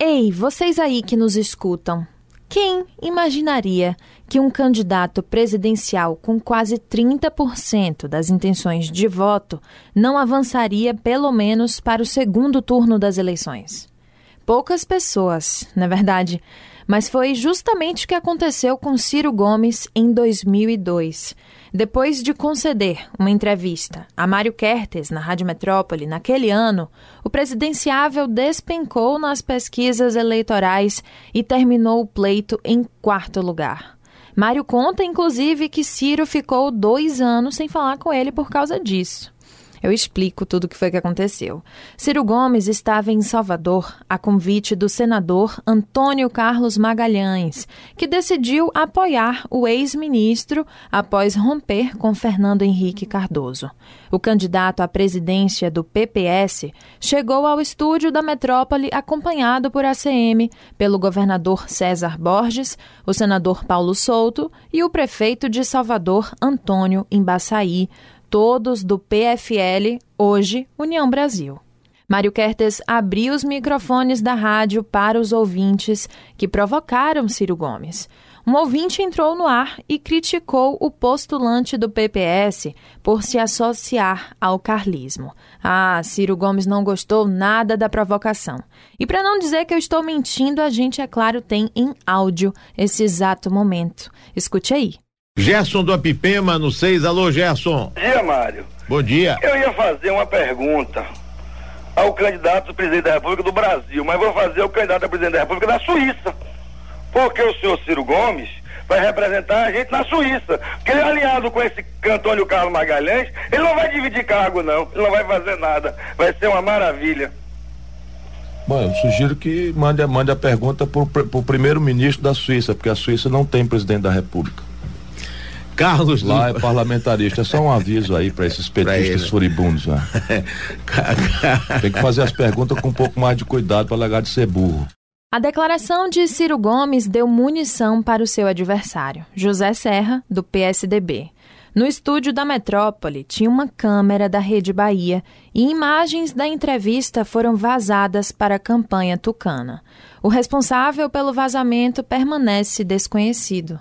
Ei, vocês aí que nos escutam, quem imaginaria que um candidato presidencial com quase 30% das intenções de voto não avançaria pelo menos para o segundo turno das eleições? Poucas pessoas, na verdade, mas foi justamente o que aconteceu com Ciro Gomes em 2002 depois de conceder uma entrevista a Mário Kertes na Rádio Metrópole naquele ano, o presidenciável despencou nas pesquisas eleitorais e terminou o pleito em quarto lugar. Mário conta, inclusive, que Ciro ficou dois anos sem falar com ele por causa disso. Eu explico tudo o que foi que aconteceu. Ciro Gomes estava em Salvador a convite do senador Antônio Carlos Magalhães, que decidiu apoiar o ex-ministro após romper com Fernando Henrique Cardoso. O candidato à presidência do PPS chegou ao estúdio da metrópole acompanhado por ACM, pelo governador César Borges, o senador Paulo Souto e o prefeito de Salvador, Antônio Embaçaí todos do PFL, hoje União Brasil. Mário Kertes abriu os microfones da rádio para os ouvintes que provocaram Ciro Gomes. Um ouvinte entrou no ar e criticou o postulante do PPS por se associar ao carlismo. Ah, Ciro Gomes não gostou nada da provocação. E para não dizer que eu estou mentindo, a gente, é claro, tem em áudio esse exato momento. Escute aí. Gerson do Apipema no 6. Alô, Gerson. Bom dia, Mário. Bom dia. Eu ia fazer uma pergunta ao candidato a presidente da República do Brasil, mas vou fazer ao candidato a presidente da República da Suíça. Porque o senhor Ciro Gomes vai representar a gente na Suíça. Porque ele é alinhado com esse Antônio Carlos Magalhães, ele não vai dividir cargo, não. Ele não vai fazer nada. Vai ser uma maravilha. Bom, eu sugiro que mande, mande a pergunta para o primeiro-ministro da Suíça, porque a Suíça não tem presidente da República. Carlos Lá do... é parlamentarista, é só um aviso aí para esses petistas furibundos. Né? Tem que fazer as perguntas com um pouco mais de cuidado para largar de ser burro. A declaração de Ciro Gomes deu munição para o seu adversário, José Serra, do PSDB. No estúdio da Metrópole tinha uma câmera da Rede Bahia e imagens da entrevista foram vazadas para a campanha tucana. O responsável pelo vazamento permanece desconhecido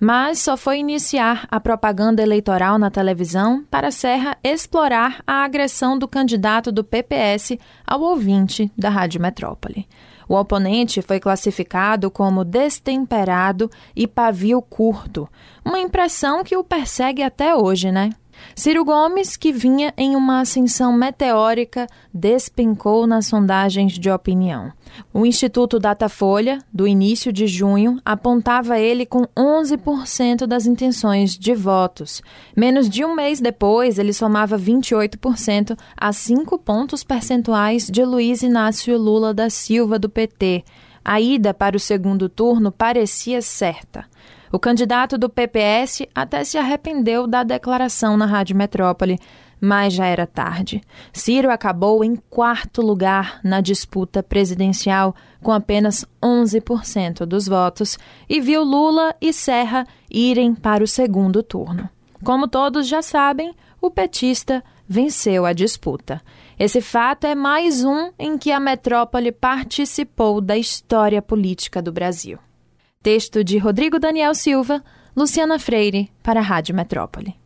mas só foi iniciar a propaganda eleitoral na televisão para Serra explorar a agressão do candidato do PPS ao ouvinte da Rádio Metrópole. O oponente foi classificado como destemperado e pavio curto, uma impressão que o persegue até hoje, né? Ciro Gomes, que vinha em uma ascensão meteórica, despencou nas sondagens de opinião. O Instituto Datafolha, do início de junho, apontava ele com 11% das intenções de votos. Menos de um mês depois, ele somava 28% a 5 pontos percentuais de Luiz Inácio Lula da Silva, do PT. A ida para o segundo turno parecia certa. O candidato do PPS até se arrependeu da declaração na Rádio Metrópole, mas já era tarde. Ciro acabou em quarto lugar na disputa presidencial, com apenas 11% dos votos, e viu Lula e Serra irem para o segundo turno. Como todos já sabem, o petista venceu a disputa. Esse fato é mais um em que a metrópole participou da história política do Brasil. Texto de Rodrigo Daniel Silva, Luciana Freire, para a Rádio Metrópole.